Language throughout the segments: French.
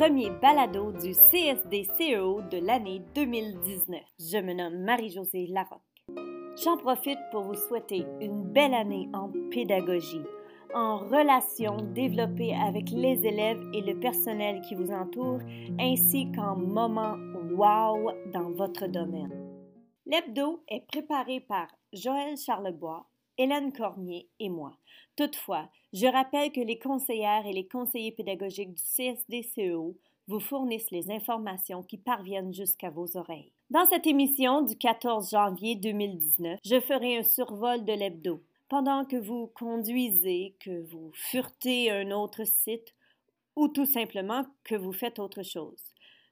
premier balado du CSD-CEO de l'année 2019. Je me nomme Marie-Josée Larocque. J'en profite pour vous souhaiter une belle année en pédagogie, en relations développées avec les élèves et le personnel qui vous entoure, ainsi qu'en moments wow dans votre domaine. L'hebdo est préparé par Joël Charlebois, Hélène Cormier et moi. Toutefois, je rappelle que les conseillères et les conseillers pédagogiques du CSDCEO vous fournissent les informations qui parviennent jusqu'à vos oreilles. Dans cette émission du 14 janvier 2019, je ferai un survol de l'hebdo. Pendant que vous conduisez, que vous furetez un autre site ou tout simplement que vous faites autre chose.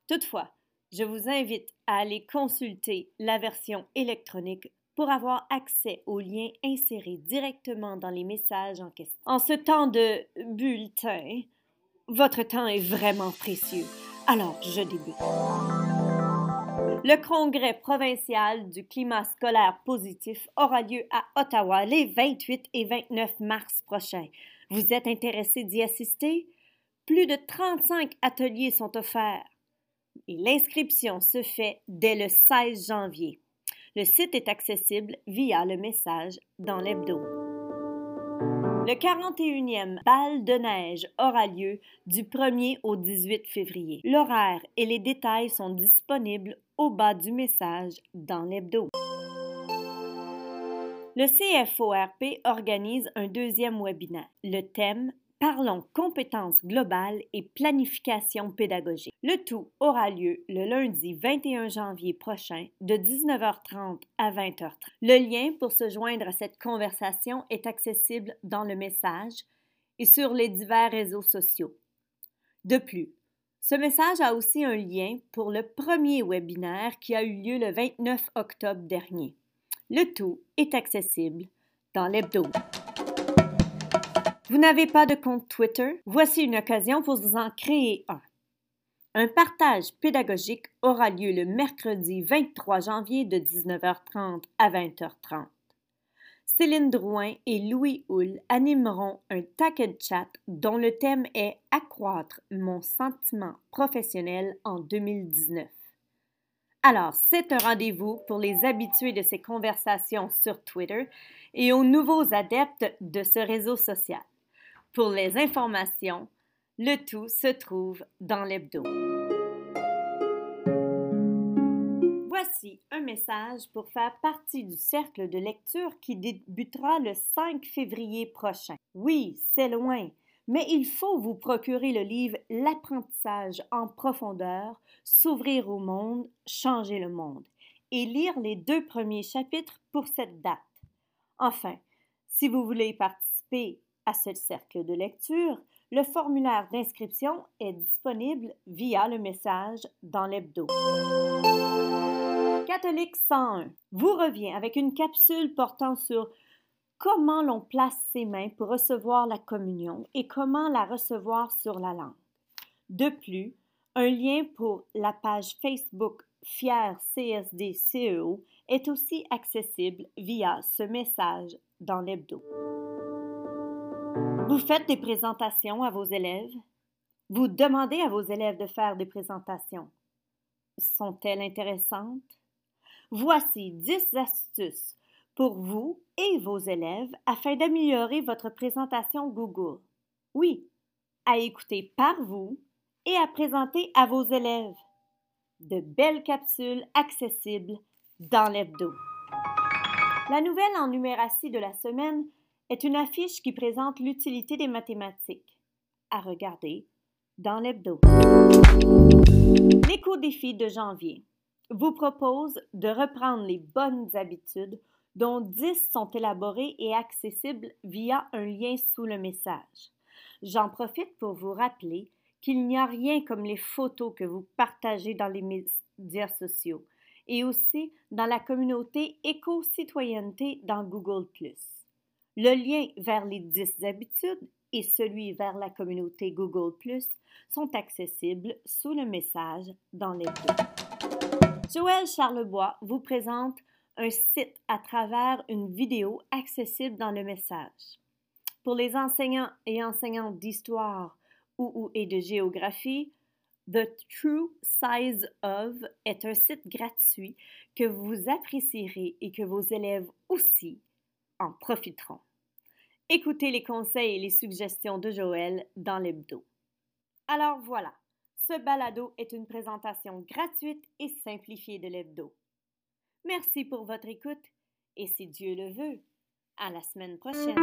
Toutefois, je vous invite à aller consulter la version électronique pour avoir accès aux liens insérés directement dans les messages en question. En ce temps de bulletin, votre temps est vraiment précieux. Alors, je débute. Le congrès provincial du climat scolaire positif aura lieu à Ottawa les 28 et 29 mars prochains. Vous êtes intéressé d'y assister? Plus de 35 ateliers sont offerts et l'inscription se fait dès le 16 janvier. Le site est accessible via le message dans l'hebdo. Le 41e bal de neige aura lieu du 1er au 18 février. L'horaire et les détails sont disponibles au bas du message dans l'hebdo. Le CFORP organise un deuxième webinaire. Le thème Parlons compétences globales et planification pédagogique. Le tout aura lieu le lundi 21 janvier prochain de 19h30 à 20h30. Le lien pour se joindre à cette conversation est accessible dans le message et sur les divers réseaux sociaux. De plus, ce message a aussi un lien pour le premier webinaire qui a eu lieu le 29 octobre dernier. Le tout est accessible dans l'hebdo. Vous n'avez pas de compte Twitter? Voici une occasion pour vous en créer un. Un partage pédagogique aura lieu le mercredi 23 janvier de 19h30 à 20h30. Céline Drouin et Louis Houle animeront un Tacked Chat dont le thème est Accroître mon sentiment professionnel en 2019. Alors, c'est un rendez-vous pour les habitués de ces conversations sur Twitter et aux nouveaux adeptes de ce réseau social. Pour les informations, le tout se trouve dans l'hebdo. Voici un message pour faire partie du cercle de lecture qui débutera le 5 février prochain. Oui, c'est loin, mais il faut vous procurer le livre L'apprentissage en profondeur, s'ouvrir au monde, changer le monde, et lire les deux premiers chapitres pour cette date. Enfin, si vous voulez participer à ce cercle de lecture, le formulaire d'inscription est disponible via le message dans l'hebdo. Catholique 101 vous revient avec une capsule portant sur comment l'on place ses mains pour recevoir la communion et comment la recevoir sur la langue. De plus, un lien pour la page Facebook Fier CSD CEO est aussi accessible via ce message dans l'hebdo. Vous faites des présentations à vos élèves? Vous demandez à vos élèves de faire des présentations. Sont-elles intéressantes? Voici 10 astuces pour vous et vos élèves afin d'améliorer votre présentation Google. Oui, à écouter par vous et à présenter à vos élèves. De belles capsules accessibles dans l'hebdo. La nouvelle en numératie de la semaine est une affiche qui présente l'utilité des mathématiques. À regarder dans l'hebdo. L'éco-défi de janvier vous propose de reprendre les bonnes habitudes dont 10 sont élaborées et accessibles via un lien sous le message. J'en profite pour vous rappeler qu'il n'y a rien comme les photos que vous partagez dans les médias sociaux et aussi dans la communauté éco-citoyenneté dans Google ⁇ le lien vers les 10 habitudes et celui vers la communauté Google ⁇ sont accessibles sous le message dans les deux. Joël Charlebois vous présente un site à travers une vidéo accessible dans le message. Pour les enseignants et enseignantes d'histoire ou, ou et de géographie, The True Size of est un site gratuit que vous apprécierez et que vos élèves aussi en profiteront. Écoutez les conseils et les suggestions de Joël dans l'hebdo. Alors voilà, ce balado est une présentation gratuite et simplifiée de l'hebdo. Merci pour votre écoute et si Dieu le veut, à la semaine prochaine.